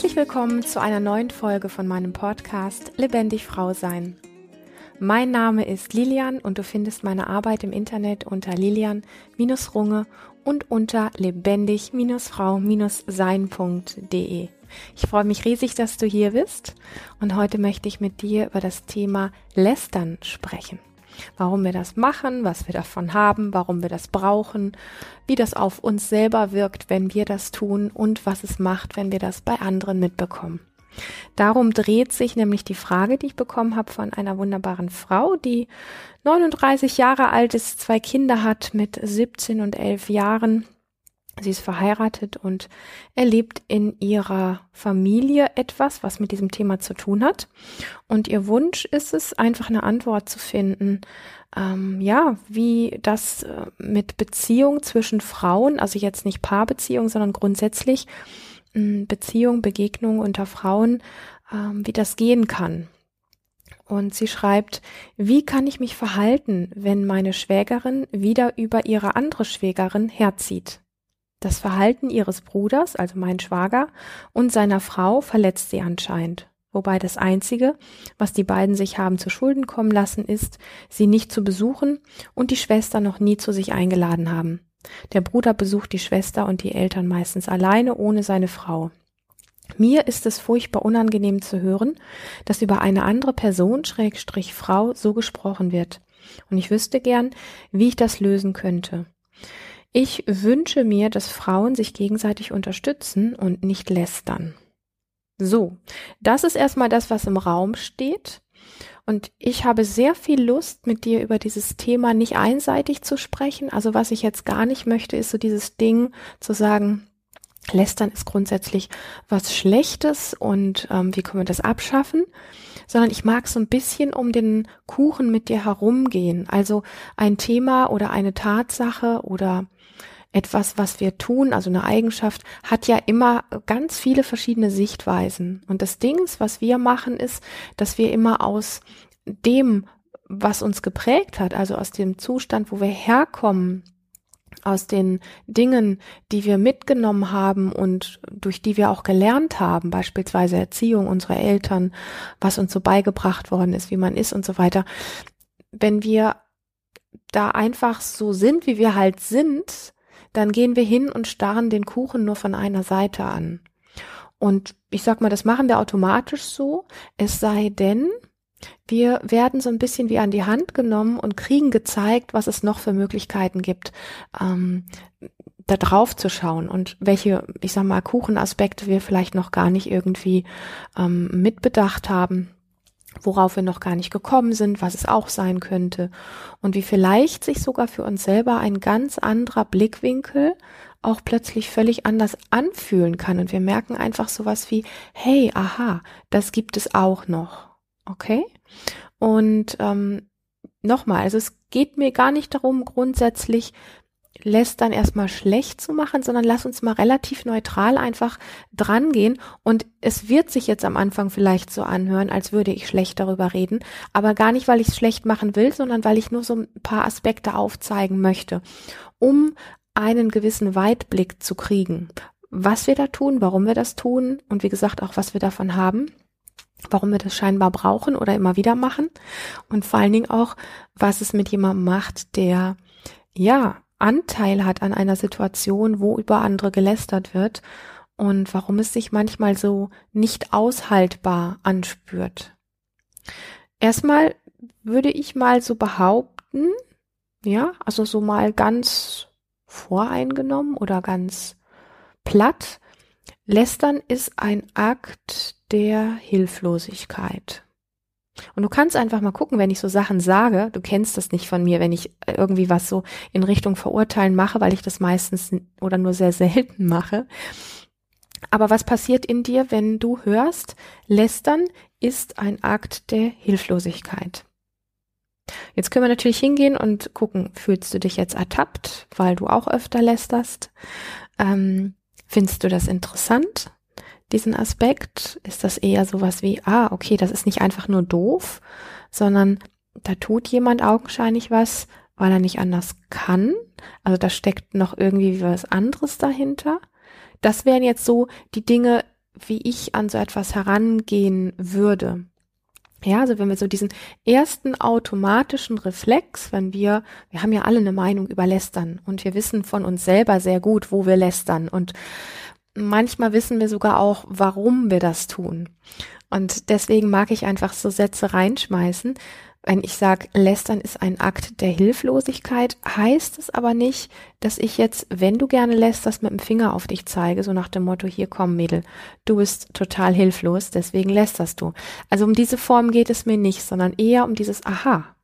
Herzlich willkommen zu einer neuen Folge von meinem Podcast Lebendig Frau Sein. Mein Name ist Lilian und du findest meine Arbeit im Internet unter lilian-runge und unter lebendig-frau-sein.de. Ich freue mich riesig, dass du hier bist und heute möchte ich mit dir über das Thema Lästern sprechen warum wir das machen, was wir davon haben, warum wir das brauchen, wie das auf uns selber wirkt, wenn wir das tun und was es macht, wenn wir das bei anderen mitbekommen. Darum dreht sich nämlich die Frage, die ich bekommen habe von einer wunderbaren Frau, die 39 Jahre alt ist, zwei Kinder hat mit 17 und 11 Jahren Sie ist verheiratet und erlebt in ihrer Familie etwas, was mit diesem Thema zu tun hat. Und ihr Wunsch ist es, einfach eine Antwort zu finden, ähm, ja, wie das äh, mit Beziehung zwischen Frauen, also jetzt nicht Paarbeziehung, sondern grundsätzlich äh, Beziehung, Begegnung unter Frauen, ähm, wie das gehen kann. Und sie schreibt, wie kann ich mich verhalten, wenn meine Schwägerin wieder über ihre andere Schwägerin herzieht? Das Verhalten ihres Bruders, also mein Schwager, und seiner Frau verletzt sie anscheinend. Wobei das Einzige, was die beiden sich haben zu Schulden kommen lassen, ist, sie nicht zu besuchen und die Schwester noch nie zu sich eingeladen haben. Der Bruder besucht die Schwester und die Eltern meistens alleine ohne seine Frau. Mir ist es furchtbar unangenehm zu hören, dass über eine andere Person, Schrägstrich Frau, so gesprochen wird. Und ich wüsste gern, wie ich das lösen könnte. Ich wünsche mir, dass Frauen sich gegenseitig unterstützen und nicht lästern. So, das ist erstmal das, was im Raum steht. Und ich habe sehr viel Lust, mit dir über dieses Thema nicht einseitig zu sprechen. Also was ich jetzt gar nicht möchte, ist so dieses Ding zu sagen, Lästern ist grundsätzlich was Schlechtes und ähm, wie können wir das abschaffen? Sondern ich mag so ein bisschen um den Kuchen mit dir herumgehen. Also ein Thema oder eine Tatsache oder etwas, was wir tun, also eine Eigenschaft, hat ja immer ganz viele verschiedene Sichtweisen. Und das Ding, was wir machen, ist, dass wir immer aus dem, was uns geprägt hat, also aus dem Zustand, wo wir herkommen, aus den Dingen, die wir mitgenommen haben und durch die wir auch gelernt haben, beispielsweise Erziehung unserer Eltern, was uns so beigebracht worden ist, wie man ist und so weiter. Wenn wir da einfach so sind, wie wir halt sind, dann gehen wir hin und starren den Kuchen nur von einer Seite an. Und ich sag mal, das machen wir automatisch so, es sei denn, wir werden so ein bisschen wie an die Hand genommen und kriegen gezeigt, was es noch für Möglichkeiten gibt, ähm, da drauf zu schauen und welche, ich sag mal, Kuchenaspekte wir vielleicht noch gar nicht irgendwie ähm, mitbedacht haben worauf wir noch gar nicht gekommen sind, was es auch sein könnte. Und wie vielleicht sich sogar für uns selber ein ganz anderer Blickwinkel auch plötzlich völlig anders anfühlen kann. Und wir merken einfach sowas wie, hey, aha, das gibt es auch noch, okay? Und ähm, nochmal, also es geht mir gar nicht darum, grundsätzlich lässt dann erstmal schlecht zu machen, sondern lass uns mal relativ neutral einfach drangehen. Und es wird sich jetzt am Anfang vielleicht so anhören, als würde ich schlecht darüber reden, aber gar nicht, weil ich es schlecht machen will, sondern weil ich nur so ein paar Aspekte aufzeigen möchte, um einen gewissen Weitblick zu kriegen. Was wir da tun, warum wir das tun und wie gesagt auch, was wir davon haben warum wir das scheinbar brauchen oder immer wieder machen und vor allen Dingen auch, was es mit jemandem macht, der ja Anteil hat an einer Situation, wo über andere gelästert wird und warum es sich manchmal so nicht aushaltbar anspürt. Erstmal würde ich mal so behaupten, ja, also so mal ganz voreingenommen oder ganz platt, lästern ist ein Akt der Hilflosigkeit. Und du kannst einfach mal gucken, wenn ich so Sachen sage, du kennst das nicht von mir, wenn ich irgendwie was so in Richtung Verurteilen mache, weil ich das meistens oder nur sehr selten mache. Aber was passiert in dir, wenn du hörst, lästern ist ein Akt der Hilflosigkeit? Jetzt können wir natürlich hingehen und gucken, fühlst du dich jetzt ertappt, weil du auch öfter lästerst? Ähm, findest du das interessant? Diesen Aspekt? Ist das eher sowas wie, ah, okay, das ist nicht einfach nur doof, sondern da tut jemand augenscheinlich was, weil er nicht anders kann. Also da steckt noch irgendwie was anderes dahinter. Das wären jetzt so die Dinge, wie ich an so etwas herangehen würde. Ja, also wenn wir so diesen ersten automatischen Reflex, wenn wir, wir haben ja alle eine Meinung über Lästern und wir wissen von uns selber sehr gut, wo wir lästern und manchmal wissen wir sogar auch, warum wir das tun. Und deswegen mag ich einfach so Sätze reinschmeißen, wenn ich sage, lästern ist ein Akt der Hilflosigkeit, heißt es aber nicht, dass ich jetzt, wenn du gerne lästerst, mit dem Finger auf dich zeige, so nach dem Motto, hier komm Mädel, du bist total hilflos, deswegen lästerst du. Also um diese Form geht es mir nicht, sondern eher um dieses Aha.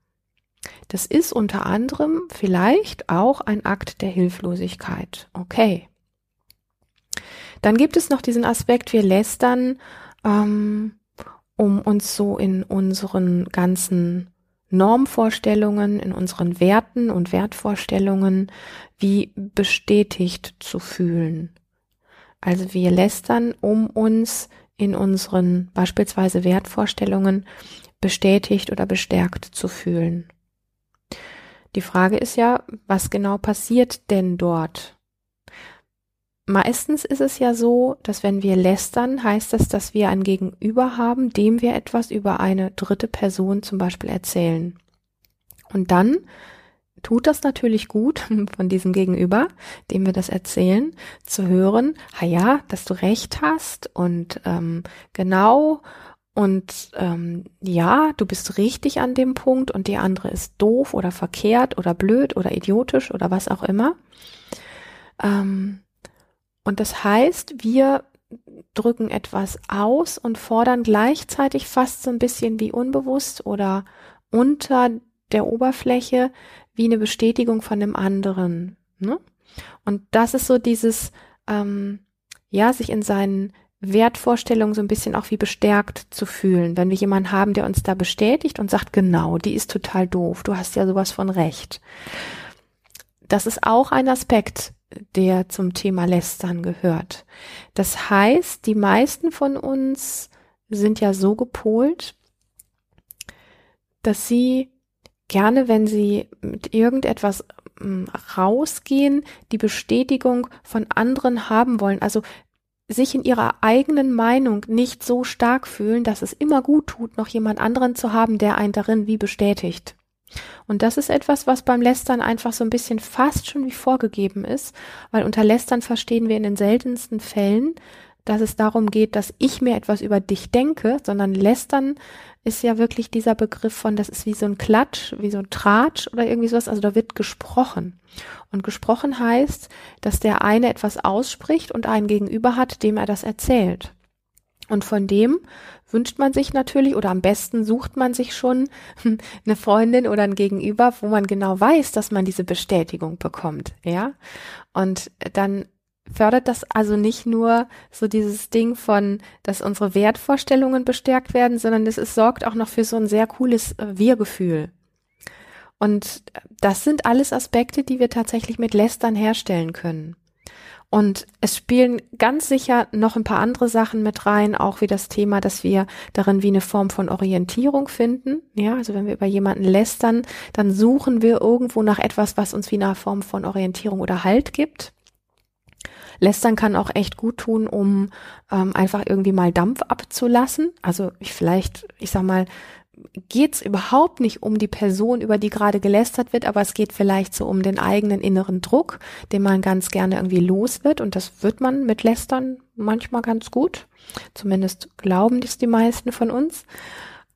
Das ist unter anderem vielleicht auch ein Akt der Hilflosigkeit. Okay. Dann gibt es noch diesen Aspekt, wir lästern ähm, um uns so in unseren ganzen Normvorstellungen, in unseren Werten und Wertvorstellungen wie bestätigt zu fühlen. Also wir lästern, um uns in unseren beispielsweise Wertvorstellungen bestätigt oder bestärkt zu fühlen. Die Frage ist ja, was genau passiert denn dort? Meistens ist es ja so, dass wenn wir lästern, heißt das, dass wir ein Gegenüber haben, dem wir etwas über eine dritte Person zum Beispiel erzählen. Und dann tut das natürlich gut von diesem Gegenüber, dem wir das erzählen, zu hören, ha ja, dass du recht hast und ähm, genau und ähm, ja, du bist richtig an dem Punkt und die andere ist doof oder verkehrt oder blöd oder idiotisch oder was auch immer. Ähm, und das heißt, wir drücken etwas aus und fordern gleichzeitig fast so ein bisschen wie unbewusst oder unter der Oberfläche wie eine Bestätigung von dem anderen. Ne? Und das ist so dieses, ähm, ja, sich in seinen Wertvorstellungen so ein bisschen auch wie bestärkt zu fühlen, wenn wir jemanden haben, der uns da bestätigt und sagt, genau, die ist total doof, du hast ja sowas von recht. Das ist auch ein Aspekt, der zum Thema Lästern gehört. Das heißt, die meisten von uns sind ja so gepolt, dass sie gerne, wenn sie mit irgendetwas hm, rausgehen, die Bestätigung von anderen haben wollen. Also sich in ihrer eigenen Meinung nicht so stark fühlen, dass es immer gut tut, noch jemand anderen zu haben, der einen darin wie bestätigt. Und das ist etwas, was beim Lästern einfach so ein bisschen fast schon wie vorgegeben ist, weil unter Lästern verstehen wir in den seltensten Fällen, dass es darum geht, dass ich mir etwas über dich denke, sondern Lästern ist ja wirklich dieser Begriff von, das ist wie so ein Klatsch, wie so ein Tratsch oder irgendwie sowas, also da wird gesprochen. Und gesprochen heißt, dass der eine etwas ausspricht und einen gegenüber hat, dem er das erzählt. Und von dem wünscht man sich natürlich oder am besten sucht man sich schon eine Freundin oder ein Gegenüber, wo man genau weiß, dass man diese Bestätigung bekommt, ja. Und dann fördert das also nicht nur so dieses Ding von, dass unsere Wertvorstellungen bestärkt werden, sondern es, es sorgt auch noch für so ein sehr cooles äh, Wir-Gefühl. Und das sind alles Aspekte, die wir tatsächlich mit Lästern herstellen können. Und es spielen ganz sicher noch ein paar andere Sachen mit rein, auch wie das Thema, dass wir darin wie eine Form von Orientierung finden. Ja, also wenn wir über jemanden lästern, dann suchen wir irgendwo nach etwas, was uns wie eine Form von Orientierung oder Halt gibt. Lästern kann auch echt gut tun, um ähm, einfach irgendwie mal Dampf abzulassen. Also ich vielleicht, ich sag mal, geht es überhaupt nicht um die Person, über die gerade gelästert wird, aber es geht vielleicht so um den eigenen inneren Druck, den man ganz gerne irgendwie los wird. Und das wird man mit Lästern manchmal ganz gut. Zumindest glauben das die meisten von uns.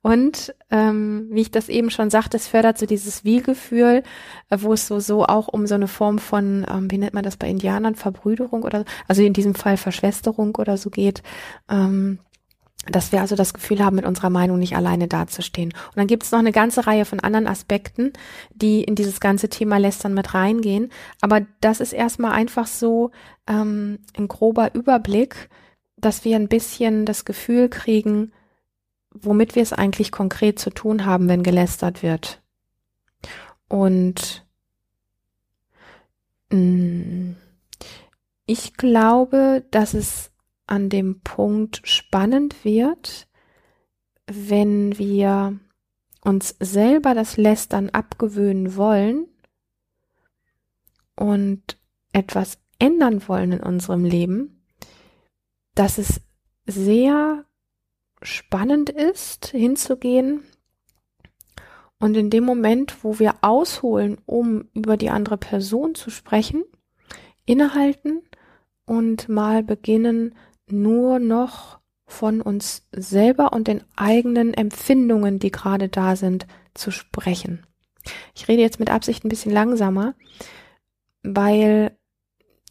Und ähm, wie ich das eben schon sagte, es fördert so dieses Wie-Gefühl, äh, wo es so so auch um so eine Form von, ähm, wie nennt man das bei Indianern, Verbrüderung oder also in diesem Fall Verschwesterung oder so geht. Ähm, dass wir also das Gefühl haben, mit unserer Meinung nicht alleine dazustehen. Und dann gibt es noch eine ganze Reihe von anderen Aspekten, die in dieses ganze Thema Lästern mit reingehen. Aber das ist erstmal einfach so ähm, ein grober Überblick, dass wir ein bisschen das Gefühl kriegen, womit wir es eigentlich konkret zu tun haben, wenn gelästert wird. Und mh, mm, ich glaube, dass es an dem Punkt spannend wird, wenn wir uns selber das Lästern abgewöhnen wollen und etwas ändern wollen in unserem Leben, dass es sehr spannend ist, hinzugehen und in dem Moment, wo wir ausholen, um über die andere Person zu sprechen, innehalten und mal beginnen, nur noch von uns selber und den eigenen Empfindungen, die gerade da sind, zu sprechen. Ich rede jetzt mit Absicht ein bisschen langsamer, weil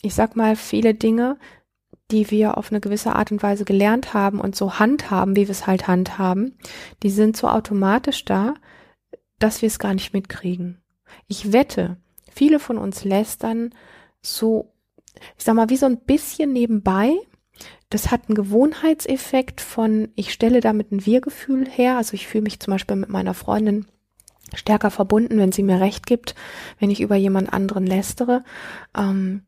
ich sag mal, viele Dinge, die wir auf eine gewisse Art und Weise gelernt haben und so handhaben, wie wir es halt handhaben, die sind so automatisch da, dass wir es gar nicht mitkriegen. Ich wette, viele von uns lästern so, ich sag mal, wie so ein bisschen nebenbei. Das hat einen Gewohnheitseffekt von, ich stelle damit ein Wir-Gefühl her. Also ich fühle mich zum Beispiel mit meiner Freundin stärker verbunden, wenn sie mir recht gibt, wenn ich über jemand anderen lästere. Ähm,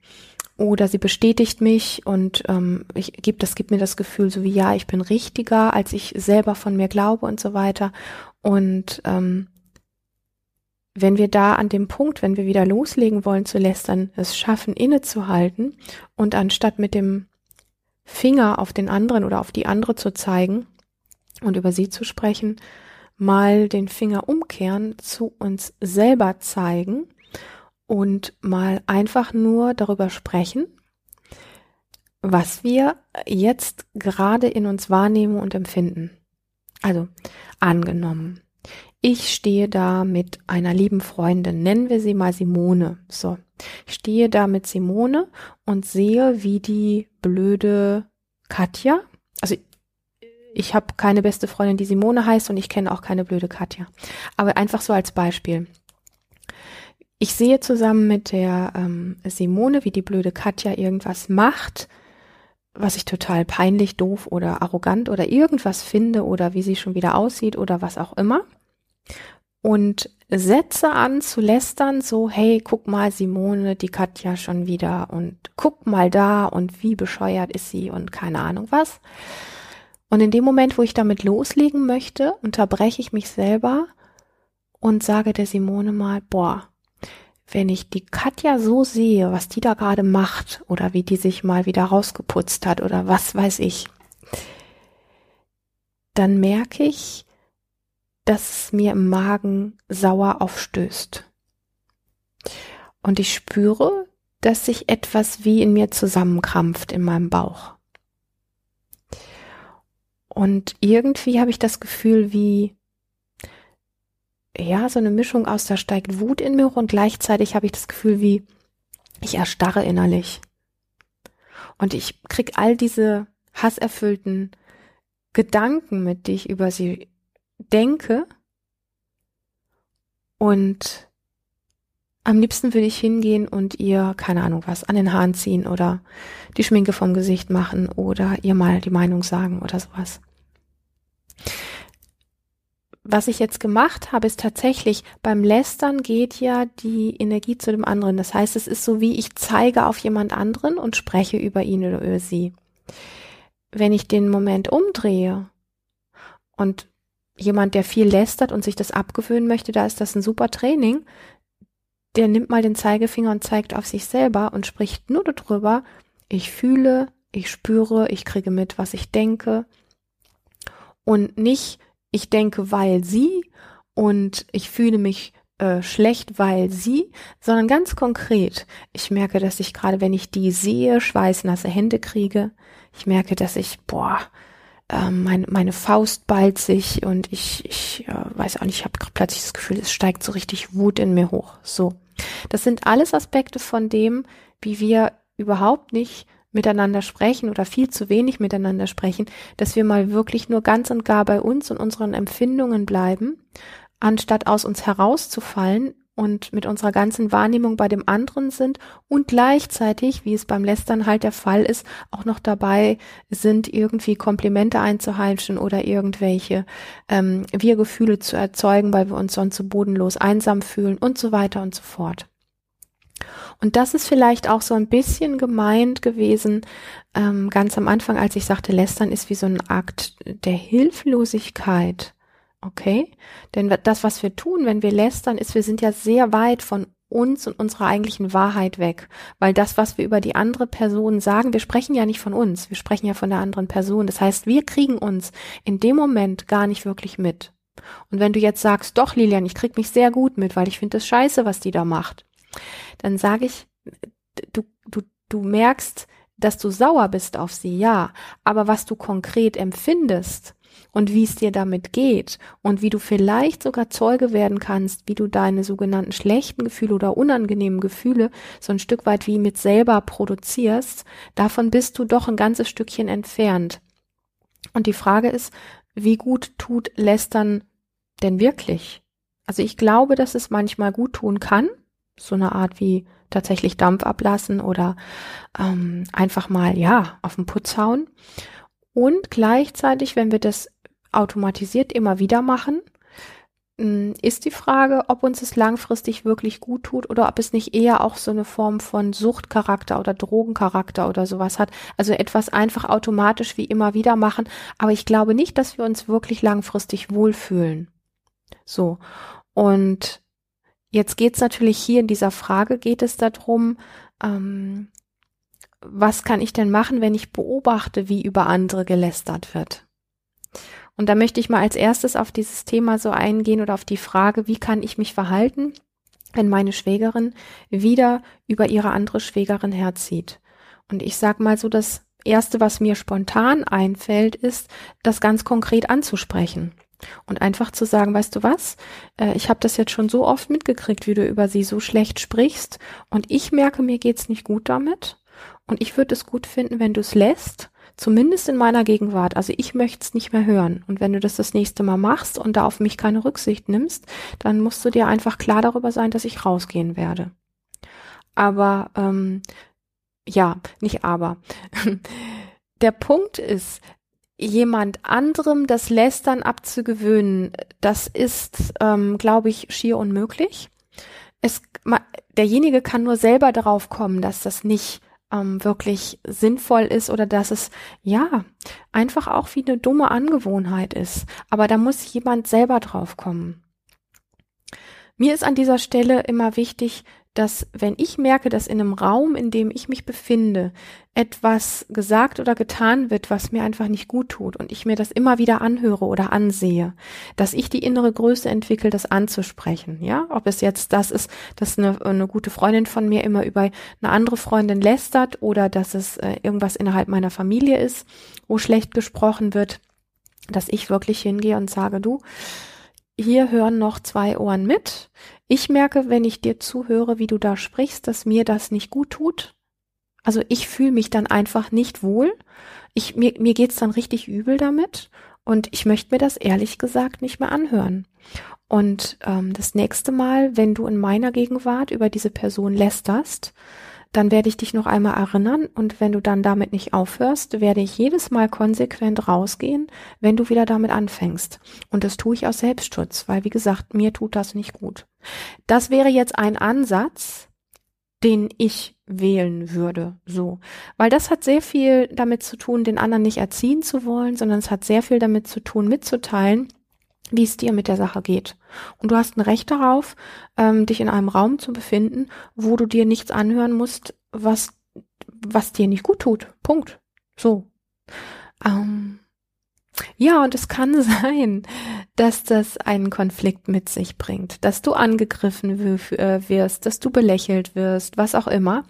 oder sie bestätigt mich und ähm, ich gebe das gibt mir das Gefühl so wie ja ich bin richtiger als ich selber von mir glaube und so weiter und ähm, wenn wir da an dem Punkt, wenn wir wieder loslegen wollen zu lästern, es schaffen innezuhalten und anstatt mit dem Finger auf den anderen oder auf die andere zu zeigen und über sie zu sprechen, mal den Finger umkehren, zu uns selber zeigen und mal einfach nur darüber sprechen, was wir jetzt gerade in uns wahrnehmen und empfinden. Also angenommen, ich stehe da mit einer lieben Freundin, nennen wir sie mal Simone. So, ich stehe da mit Simone und sehe, wie die blöde Katja, also ich habe keine beste Freundin, die Simone heißt und ich kenne auch keine blöde Katja. Aber einfach so als Beispiel. Ich sehe zusammen mit der ähm, Simone, wie die blöde Katja irgendwas macht, was ich total peinlich, doof oder arrogant oder irgendwas finde oder wie sie schon wieder aussieht oder was auch immer. Und setze an zu lästern, so, hey, guck mal, Simone, die Katja schon wieder und guck mal da und wie bescheuert ist sie und keine Ahnung was. Und in dem Moment, wo ich damit loslegen möchte, unterbreche ich mich selber und sage der Simone mal, boah, wenn ich die Katja so sehe, was die da gerade macht oder wie die sich mal wieder rausgeputzt hat oder was weiß ich, dann merke ich, dass es mir im Magen sauer aufstößt. Und ich spüre, dass sich etwas wie in mir zusammenkrampft in meinem Bauch. Und irgendwie habe ich das Gefühl, wie ja, so eine Mischung aus, da steigt Wut in mir und gleichzeitig habe ich das Gefühl, wie ich erstarre innerlich. Und ich krieg all diese hasserfüllten Gedanken mit, die ich über sie denke. Und am liebsten würde ich hingehen und ihr, keine Ahnung was, an den Haaren ziehen oder die Schminke vom Gesicht machen oder ihr mal die Meinung sagen oder sowas was ich jetzt gemacht habe, ist tatsächlich, beim Lästern geht ja die Energie zu dem anderen. Das heißt, es ist so wie ich zeige auf jemand anderen und spreche über ihn oder über sie. Wenn ich den Moment umdrehe und jemand, der viel lästert und sich das abgewöhnen möchte, da ist das ein super Training, der nimmt mal den Zeigefinger und zeigt auf sich selber und spricht nur darüber, ich fühle, ich spüre, ich kriege mit, was ich denke und nicht, ich denke, weil sie und ich fühle mich äh, schlecht, weil sie, sondern ganz konkret. Ich merke, dass ich gerade, wenn ich die sehe, schweißnasse Hände kriege. Ich merke, dass ich, boah, äh, mein, meine Faust ballt sich und ich, ich äh, weiß auch nicht, ich habe plötzlich das Gefühl, es steigt so richtig Wut in mir hoch. So. Das sind alles Aspekte von dem, wie wir überhaupt nicht miteinander sprechen oder viel zu wenig miteinander sprechen, dass wir mal wirklich nur ganz und gar bei uns und unseren Empfindungen bleiben, anstatt aus uns herauszufallen und mit unserer ganzen Wahrnehmung bei dem anderen sind und gleichzeitig, wie es beim Lästern halt der Fall ist, auch noch dabei sind, irgendwie Komplimente einzuheimschen oder irgendwelche ähm, Wir-Gefühle zu erzeugen, weil wir uns sonst so bodenlos einsam fühlen und so weiter und so fort. Und das ist vielleicht auch so ein bisschen gemeint gewesen, ähm, ganz am Anfang, als ich sagte, Lästern ist wie so ein Akt der Hilflosigkeit. Okay? Denn das, was wir tun, wenn wir lästern, ist, wir sind ja sehr weit von uns und unserer eigentlichen Wahrheit weg. Weil das, was wir über die andere Person sagen, wir sprechen ja nicht von uns, wir sprechen ja von der anderen Person. Das heißt, wir kriegen uns in dem Moment gar nicht wirklich mit. Und wenn du jetzt sagst, doch Lilian, ich krieg mich sehr gut mit, weil ich finde das scheiße, was die da macht, dann sage ich, du, du, du merkst, dass du sauer bist auf sie, ja, aber was du konkret empfindest, und wie es dir damit geht und wie du vielleicht sogar Zeuge werden kannst, wie du deine sogenannten schlechten Gefühle oder unangenehmen Gefühle so ein Stück weit wie mit selber produzierst, davon bist du doch ein ganzes Stückchen entfernt. Und die Frage ist, wie gut tut Lästern denn wirklich? Also ich glaube, dass es manchmal gut tun kann, so eine Art wie tatsächlich Dampf ablassen oder ähm, einfach mal ja auf den Putz hauen. Und gleichzeitig, wenn wir das automatisiert immer wieder machen, hm, ist die Frage, ob uns es langfristig wirklich gut tut oder ob es nicht eher auch so eine Form von Suchtcharakter oder Drogencharakter oder sowas hat. Also etwas einfach automatisch wie immer wieder machen. Aber ich glaube nicht, dass wir uns wirklich langfristig wohlfühlen. So. Und jetzt geht es natürlich hier in dieser Frage, geht es darum, ähm, was kann ich denn machen, wenn ich beobachte, wie über andere gelästert wird? Und da möchte ich mal als erstes auf dieses Thema so eingehen oder auf die Frage, wie kann ich mich verhalten, wenn meine Schwägerin wieder über ihre andere Schwägerin herzieht. Und ich sag mal so, das erste, was mir spontan einfällt, ist, das ganz konkret anzusprechen. Und einfach zu sagen, weißt du was, äh, ich habe das jetzt schon so oft mitgekriegt, wie du über sie so schlecht sprichst und ich merke, mir geht's nicht gut damit und ich würde es gut finden, wenn du es lässt Zumindest in meiner Gegenwart. Also ich möchte es nicht mehr hören. Und wenn du das das nächste Mal machst und da auf mich keine Rücksicht nimmst, dann musst du dir einfach klar darüber sein, dass ich rausgehen werde. Aber ähm, ja, nicht aber. Der Punkt ist, jemand anderem das Lästern abzugewöhnen, das ist, ähm, glaube ich, schier unmöglich. Es, derjenige kann nur selber darauf kommen, dass das nicht ähm, wirklich sinnvoll ist oder dass es ja einfach auch wie eine dumme Angewohnheit ist. Aber da muss jemand selber drauf kommen. Mir ist an dieser Stelle immer wichtig, dass wenn ich merke, dass in einem Raum, in dem ich mich befinde, etwas gesagt oder getan wird, was mir einfach nicht gut tut und ich mir das immer wieder anhöre oder ansehe, dass ich die innere Größe entwickle, das anzusprechen, ja, ob es jetzt das ist, dass eine, eine gute Freundin von mir immer über eine andere Freundin lästert oder dass es äh, irgendwas innerhalb meiner Familie ist, wo schlecht gesprochen wird, dass ich wirklich hingehe und sage, du, hier hören noch zwei Ohren mit. Ich merke, wenn ich dir zuhöre, wie du da sprichst, dass mir das nicht gut tut. Also ich fühle mich dann einfach nicht wohl. Ich, mir, mir geht's dann richtig übel damit und ich möchte mir das ehrlich gesagt nicht mehr anhören. Und ähm, das nächste Mal, wenn du in meiner Gegenwart über diese Person lästerst, dann werde ich dich noch einmal erinnern und wenn du dann damit nicht aufhörst, werde ich jedes Mal konsequent rausgehen, wenn du wieder damit anfängst. Und das tue ich aus Selbstschutz, weil wie gesagt, mir tut das nicht gut. Das wäre jetzt ein Ansatz, den ich wählen würde, so. Weil das hat sehr viel damit zu tun, den anderen nicht erziehen zu wollen, sondern es hat sehr viel damit zu tun, mitzuteilen, wie es dir mit der Sache geht. Und du hast ein Recht darauf, ähm, dich in einem Raum zu befinden, wo du dir nichts anhören musst, was, was dir nicht gut tut. Punkt. So. Ähm, ja, und es kann sein, dass das einen Konflikt mit sich bringt, dass du angegriffen äh, wirst, dass du belächelt wirst, was auch immer.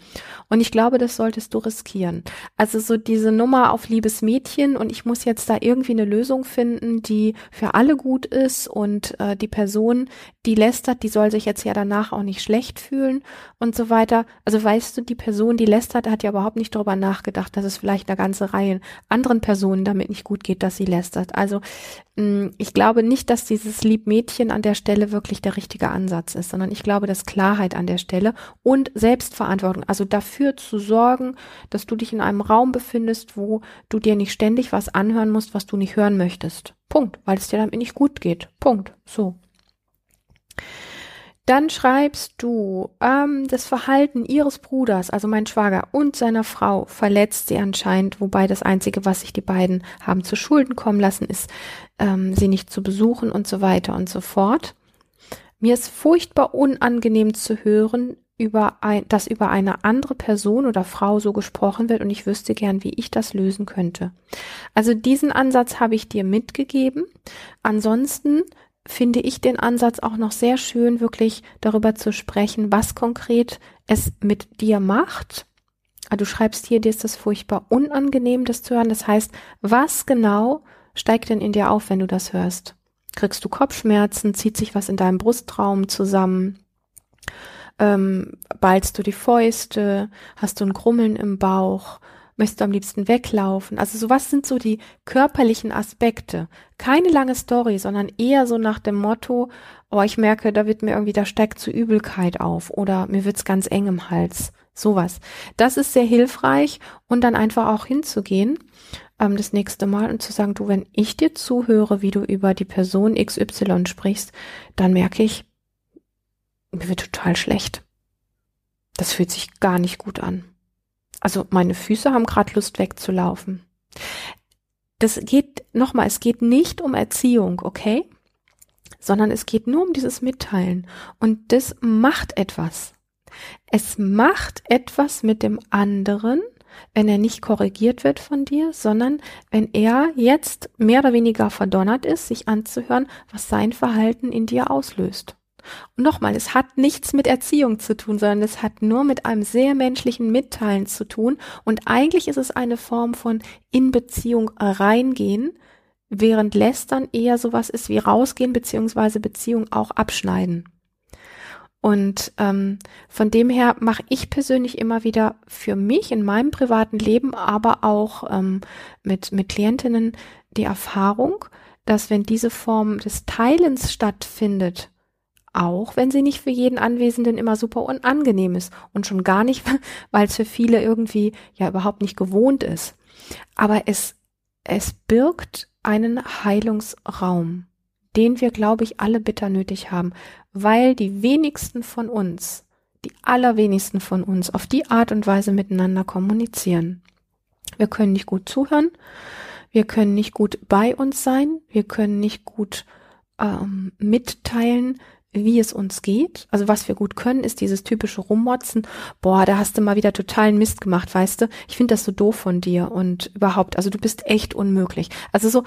Und ich glaube, das solltest du riskieren. Also so diese Nummer auf liebes Mädchen und ich muss jetzt da irgendwie eine Lösung finden, die für alle gut ist und äh, die Person, die lästert, die soll sich jetzt ja danach auch nicht schlecht fühlen und so weiter. Also weißt du, die Person, die lästert, hat ja überhaupt nicht darüber nachgedacht, dass es vielleicht eine ganze Reihe anderen Personen damit nicht gut geht, dass sie lästert. Also mh, ich glaube nicht, dass dieses Liebmädchen an der Stelle wirklich der richtige Ansatz ist, sondern ich glaube, dass Klarheit an der Stelle und Selbstverantwortung, also dafür zu sorgen, dass du dich in einem Raum befindest, wo du dir nicht ständig was anhören musst, was du nicht hören möchtest. Punkt, weil es dir damit nicht gut geht. Punkt. So. Dann schreibst du, ähm, das Verhalten ihres Bruders, also mein Schwager und seiner Frau, verletzt sie anscheinend, wobei das Einzige, was sich die beiden haben zu Schulden kommen lassen, ist, ähm, sie nicht zu besuchen und so weiter und so fort. mir ist furchtbar unangenehm zu hören, über ein, dass über eine andere Person oder Frau so gesprochen wird und ich wüsste gern, wie ich das lösen könnte. Also diesen Ansatz habe ich dir mitgegeben. Ansonsten finde ich den Ansatz auch noch sehr schön, wirklich darüber zu sprechen, was konkret es mit dir macht. Ah, du schreibst hier, dir ist das furchtbar unangenehm, das zu hören. Das heißt, was genau steigt denn in dir auf, wenn du das hörst? Kriegst du Kopfschmerzen? Zieht sich was in deinem Brustraum zusammen? Ähm, ballst du die Fäuste? Hast du ein Grummeln im Bauch? Möchtest du am liebsten weglaufen? Also so was sind so die körperlichen Aspekte. Keine lange Story, sondern eher so nach dem Motto, oh, ich merke, da wird mir irgendwie, da steigt zu Übelkeit auf oder mir wird's ganz eng im Hals. Sowas. Das ist sehr hilfreich und dann einfach auch hinzugehen ähm, das nächste Mal und zu sagen, du, wenn ich dir zuhöre, wie du über die Person XY sprichst, dann merke ich, mir wird total schlecht. Das fühlt sich gar nicht gut an. Also meine Füße haben gerade Lust wegzulaufen. Das geht nochmal, es geht nicht um Erziehung, okay? Sondern es geht nur um dieses Mitteilen. Und das macht etwas. Es macht etwas mit dem anderen, wenn er nicht korrigiert wird von dir, sondern wenn er jetzt mehr oder weniger verdonnert ist, sich anzuhören, was sein Verhalten in dir auslöst. Und nochmal, es hat nichts mit Erziehung zu tun, sondern es hat nur mit einem sehr menschlichen Mitteilen zu tun. Und eigentlich ist es eine Form von in Beziehung reingehen, während Lästern eher sowas ist wie rausgehen beziehungsweise Beziehung auch abschneiden. Und ähm, von dem her mache ich persönlich immer wieder für mich in meinem privaten Leben, aber auch ähm, mit, mit Klientinnen die Erfahrung, dass wenn diese Form des Teilens stattfindet, auch wenn sie nicht für jeden Anwesenden immer super unangenehm ist und schon gar nicht, weil es für viele irgendwie ja überhaupt nicht gewohnt ist. Aber es, es birgt einen Heilungsraum, den wir, glaube ich, alle bitter nötig haben, weil die wenigsten von uns, die allerwenigsten von uns auf die Art und Weise miteinander kommunizieren. Wir können nicht gut zuhören, wir können nicht gut bei uns sein, wir können nicht gut ähm, mitteilen, wie es uns geht. Also was wir gut können, ist dieses typische Rummotzen. Boah, da hast du mal wieder totalen Mist gemacht, weißt du? Ich finde das so doof von dir und überhaupt, also du bist echt unmöglich. Also so,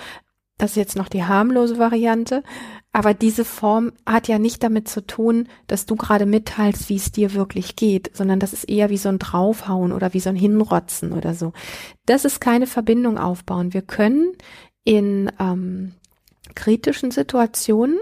das ist jetzt noch die harmlose Variante, aber diese Form hat ja nicht damit zu tun, dass du gerade mitteilst, wie es dir wirklich geht, sondern das ist eher wie so ein Draufhauen oder wie so ein Hinrotzen oder so. Das ist keine Verbindung aufbauen. Wir können in ähm, kritischen Situationen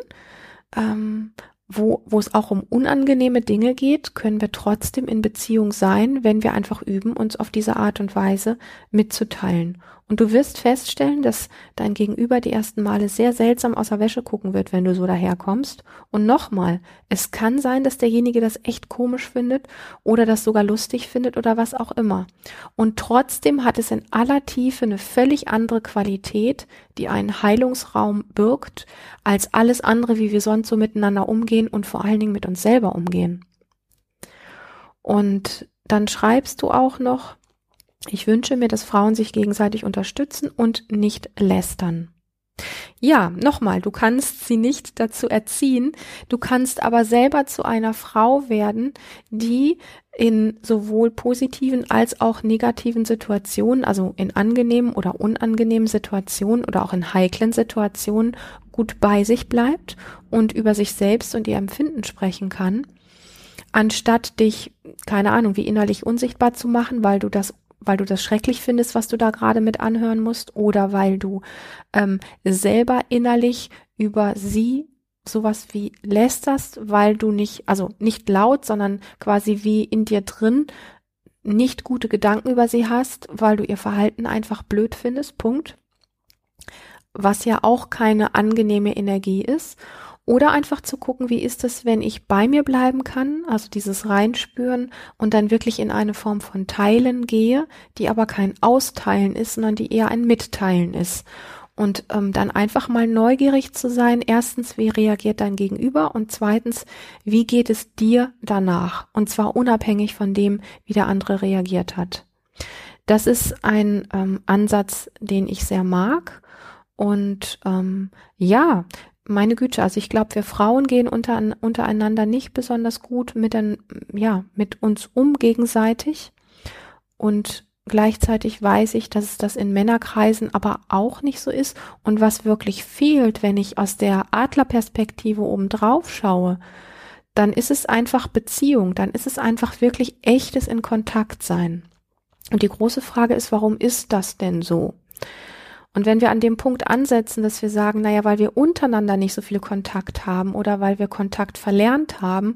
ähm, wo, wo es auch um unangenehme Dinge geht, können wir trotzdem in Beziehung sein, wenn wir einfach üben, uns auf diese Art und Weise mitzuteilen. Und du wirst feststellen, dass dein Gegenüber die ersten Male sehr seltsam aus der Wäsche gucken wird, wenn du so daherkommst. Und nochmal, es kann sein, dass derjenige das echt komisch findet oder das sogar lustig findet oder was auch immer. Und trotzdem hat es in aller Tiefe eine völlig andere Qualität, die einen Heilungsraum birgt, als alles andere, wie wir sonst so miteinander umgehen und vor allen Dingen mit uns selber umgehen. Und dann schreibst du auch noch, ich wünsche mir, dass Frauen sich gegenseitig unterstützen und nicht lästern. Ja, nochmal, du kannst sie nicht dazu erziehen, du kannst aber selber zu einer Frau werden, die in sowohl positiven als auch negativen Situationen, also in angenehmen oder unangenehmen Situationen oder auch in heiklen Situationen gut bei sich bleibt und über sich selbst und ihr Empfinden sprechen kann, anstatt dich, keine Ahnung, wie innerlich unsichtbar zu machen, weil du das weil du das schrecklich findest, was du da gerade mit anhören musst, oder weil du ähm, selber innerlich über sie sowas wie lästerst, weil du nicht, also nicht laut, sondern quasi wie in dir drin nicht gute Gedanken über sie hast, weil du ihr Verhalten einfach blöd findest, Punkt. Was ja auch keine angenehme Energie ist. Oder einfach zu gucken, wie ist es, wenn ich bei mir bleiben kann, also dieses Reinspüren und dann wirklich in eine Form von Teilen gehe, die aber kein Austeilen ist, sondern die eher ein Mitteilen ist. Und ähm, dann einfach mal neugierig zu sein, erstens, wie reagiert dein Gegenüber und zweitens, wie geht es dir danach? Und zwar unabhängig von dem, wie der andere reagiert hat. Das ist ein ähm, Ansatz, den ich sehr mag. Und ähm, ja, meine Güte, also ich glaube, wir Frauen gehen unter, untereinander nicht besonders gut mit, den, ja, mit uns um gegenseitig. Und gleichzeitig weiß ich, dass es das in Männerkreisen aber auch nicht so ist. Und was wirklich fehlt, wenn ich aus der Adlerperspektive oben drauf schaue, dann ist es einfach Beziehung, dann ist es einfach wirklich echtes in Kontakt sein. Und die große Frage ist, warum ist das denn so? Und wenn wir an dem Punkt ansetzen, dass wir sagen, naja, weil wir untereinander nicht so viel Kontakt haben oder weil wir Kontakt verlernt haben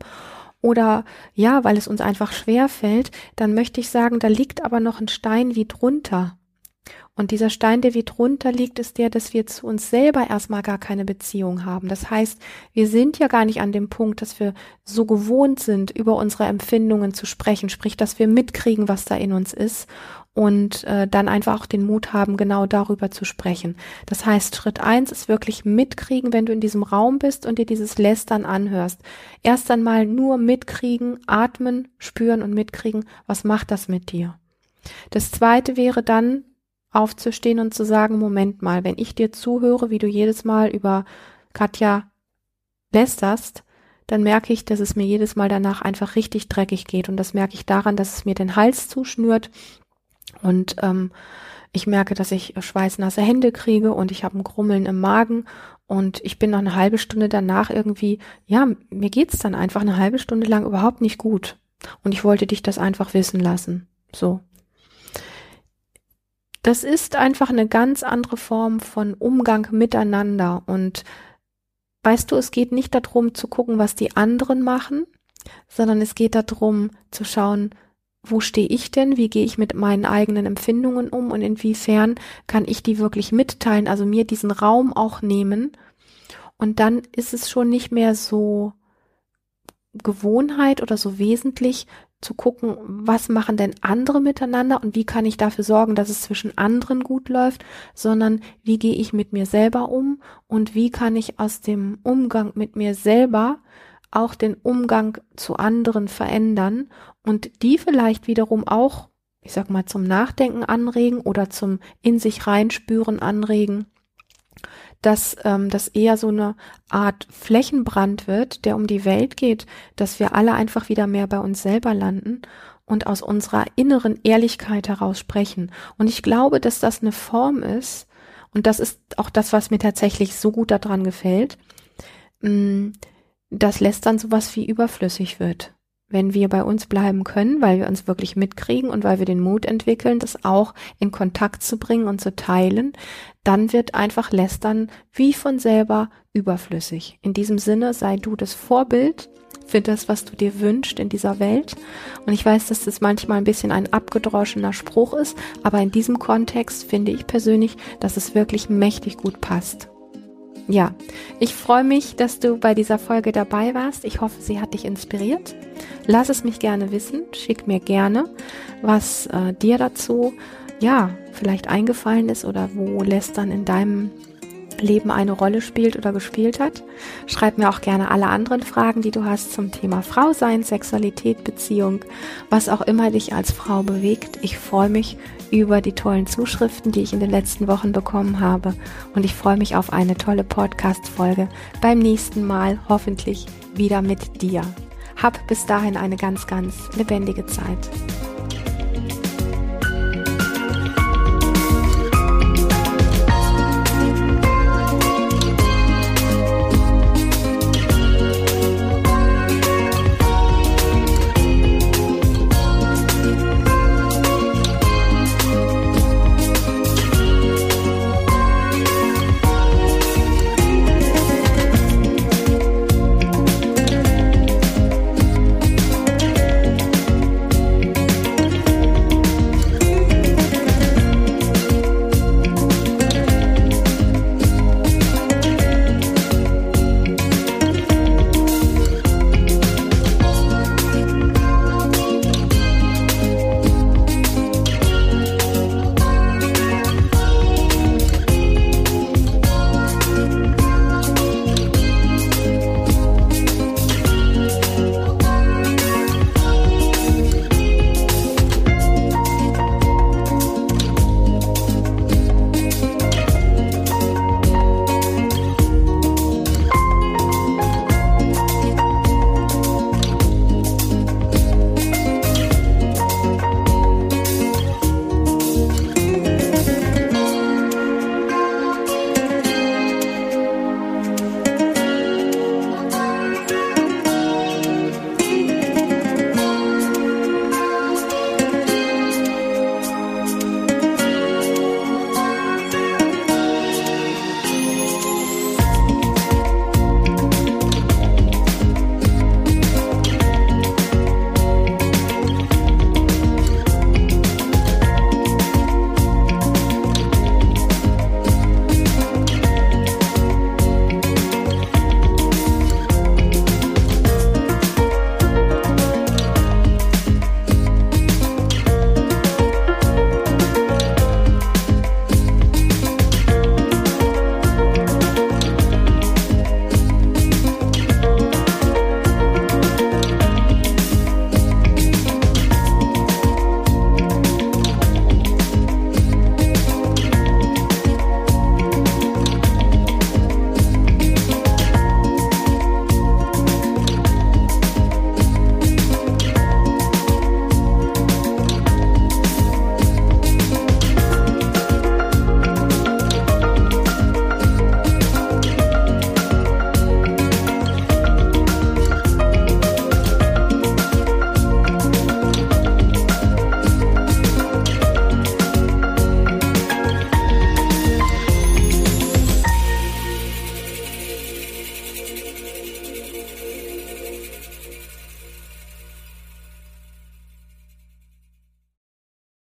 oder ja, weil es uns einfach schwer fällt, dann möchte ich sagen, da liegt aber noch ein Stein wie drunter. Und dieser Stein, der wie drunter liegt, ist der, dass wir zu uns selber erstmal gar keine Beziehung haben. Das heißt, wir sind ja gar nicht an dem Punkt, dass wir so gewohnt sind, über unsere Empfindungen zu sprechen, sprich, dass wir mitkriegen, was da in uns ist und äh, dann einfach auch den Mut haben, genau darüber zu sprechen. Das heißt, Schritt eins ist wirklich mitkriegen, wenn du in diesem Raum bist und dir dieses Lästern anhörst. Erst einmal nur mitkriegen, atmen, spüren und mitkriegen, was macht das mit dir. Das zweite wäre dann aufzustehen und zu sagen, Moment mal, wenn ich dir zuhöre, wie du jedes Mal über Katja lästerst, dann merke ich, dass es mir jedes Mal danach einfach richtig dreckig geht. Und das merke ich daran, dass es mir den Hals zuschnürt, und ähm, ich merke, dass ich schweißnasse Hände kriege und ich habe ein Grummeln im Magen und ich bin noch eine halbe Stunde danach irgendwie, ja, mir geht's dann einfach eine halbe Stunde lang überhaupt nicht gut. Und ich wollte dich das einfach wissen lassen. So. Das ist einfach eine ganz andere Form von Umgang miteinander. Und weißt du, es geht nicht darum zu gucken, was die anderen machen, sondern es geht darum zu schauen, wo stehe ich denn, wie gehe ich mit meinen eigenen Empfindungen um und inwiefern kann ich die wirklich mitteilen, also mir diesen Raum auch nehmen. Und dann ist es schon nicht mehr so Gewohnheit oder so wesentlich zu gucken, was machen denn andere miteinander und wie kann ich dafür sorgen, dass es zwischen anderen gut läuft, sondern wie gehe ich mit mir selber um und wie kann ich aus dem Umgang mit mir selber auch den Umgang zu anderen verändern und die vielleicht wiederum auch, ich sag mal, zum Nachdenken anregen oder zum in sich reinspüren anregen, dass ähm, das eher so eine Art Flächenbrand wird, der um die Welt geht, dass wir alle einfach wieder mehr bei uns selber landen und aus unserer inneren Ehrlichkeit heraus sprechen. Und ich glaube, dass das eine Form ist, und das ist auch das, was mir tatsächlich so gut daran gefällt, mm, das lässt dann sowas wie überflüssig wird. Wenn wir bei uns bleiben können, weil wir uns wirklich mitkriegen und weil wir den Mut entwickeln, das auch in Kontakt zu bringen und zu teilen, dann wird einfach Lästern wie von selber überflüssig. In diesem Sinne sei du das Vorbild für das, was du dir wünschst in dieser Welt. Und ich weiß, dass das manchmal ein bisschen ein abgedroschener Spruch ist, aber in diesem Kontext finde ich persönlich, dass es wirklich mächtig gut passt. Ja, ich freue mich, dass du bei dieser Folge dabei warst. Ich hoffe, sie hat dich inspiriert. Lass es mich gerne wissen. Schick mir gerne, was äh, dir dazu, ja, vielleicht eingefallen ist oder wo Lästern in deinem Leben eine Rolle spielt oder gespielt hat. Schreib mir auch gerne alle anderen Fragen, die du hast zum Thema Frau sein, Sexualität, Beziehung, was auch immer dich als Frau bewegt. Ich freue mich über die tollen Zuschriften, die ich in den letzten Wochen bekommen habe und ich freue mich auf eine tolle Podcast-Folge beim nächsten Mal hoffentlich wieder mit dir. Hab bis dahin eine ganz, ganz lebendige Zeit.